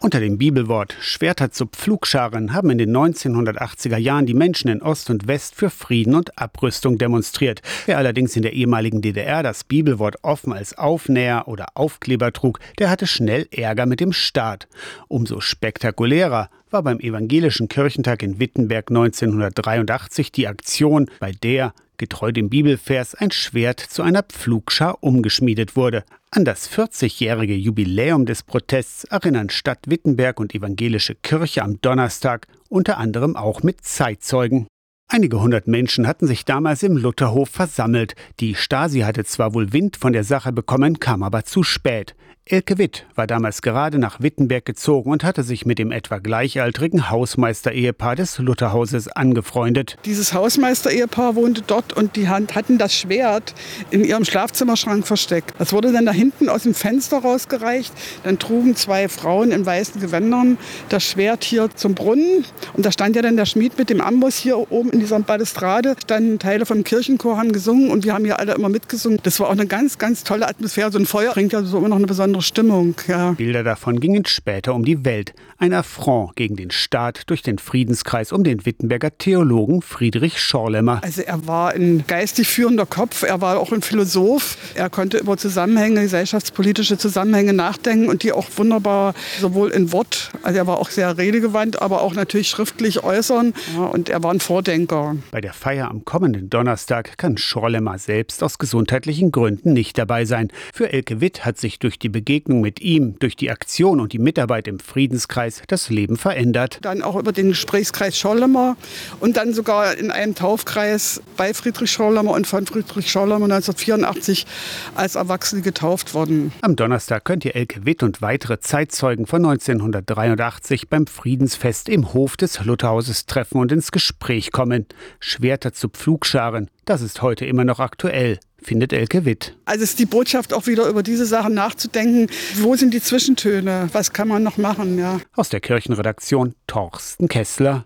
Unter dem Bibelwort Schwerter zu Pflugscharen haben in den 1980er Jahren die Menschen in Ost und West für Frieden und Abrüstung demonstriert. Wer allerdings in der ehemaligen DDR das Bibelwort offen als Aufnäher oder Aufkleber trug, der hatte schnell Ärger mit dem Staat. Umso spektakulärer war beim Evangelischen Kirchentag in Wittenberg 1983 die Aktion, bei der getreu dem Bibelvers ein Schwert zu einer Pflugschar umgeschmiedet wurde. An das 40-jährige Jubiläum des Protests erinnern Stadt Wittenberg und evangelische Kirche am Donnerstag unter anderem auch mit Zeitzeugen. Einige hundert Menschen hatten sich damals im Lutherhof versammelt. Die Stasi hatte zwar wohl Wind von der Sache bekommen, kam aber zu spät. Elke Witt war damals gerade nach Wittenberg gezogen und hatte sich mit dem etwa gleichaltrigen Hausmeister-Ehepaar des Lutherhauses angefreundet. Dieses Hausmeister-Ehepaar wohnte dort und die hatten das Schwert in ihrem Schlafzimmerschrank versteckt. Das wurde dann da hinten aus dem Fenster rausgereicht. Dann trugen zwei Frauen in weißen Gewändern das Schwert hier zum Brunnen. Und da stand ja dann der Schmied mit dem Amboss hier oben in dieser Balustrade. Standen Teile vom Kirchenchor, haben gesungen und wir haben hier alle immer mitgesungen. Das war auch eine ganz, ganz tolle Atmosphäre. So ein Feuer bringt ja so immer noch eine besondere Stimmung. Ja. Bilder davon gingen später um die Welt. Ein Affront gegen den Staat durch den Friedenskreis um den Wittenberger Theologen Friedrich Schorlemmer. Also er war ein geistig führender Kopf, er war auch ein Philosoph. Er konnte über Zusammenhänge, gesellschaftspolitische Zusammenhänge nachdenken und die auch wunderbar sowohl in Wort, also er war auch sehr redegewandt, aber auch natürlich schriftlich äußern. Ja, und er war ein Vordenker. Bei der Feier am kommenden Donnerstag kann Schorlemmer selbst aus gesundheitlichen Gründen nicht dabei sein. Für Elke Witt hat sich durch die Begegnung mit ihm, durch die Aktion und die Mitarbeit im Friedenskreis das Leben verändert. Dann auch über den Gesprächskreis Schollemer und dann sogar in einem Taufkreis bei Friedrich Schollemer und von Friedrich Schollemer 1984 als Erwachsene getauft worden. Am Donnerstag könnt ihr Elke Witt und weitere Zeitzeugen von 1983 beim Friedensfest im Hof des Lutherhauses treffen und ins Gespräch kommen. Schwerter zu Pflugscharen, das ist heute immer noch aktuell findet Elke Witt. Also ist die Botschaft auch wieder über diese Sachen nachzudenken. Wo sind die Zwischentöne? Was kann man noch machen? Ja. Aus der Kirchenredaktion Torsten Kessler.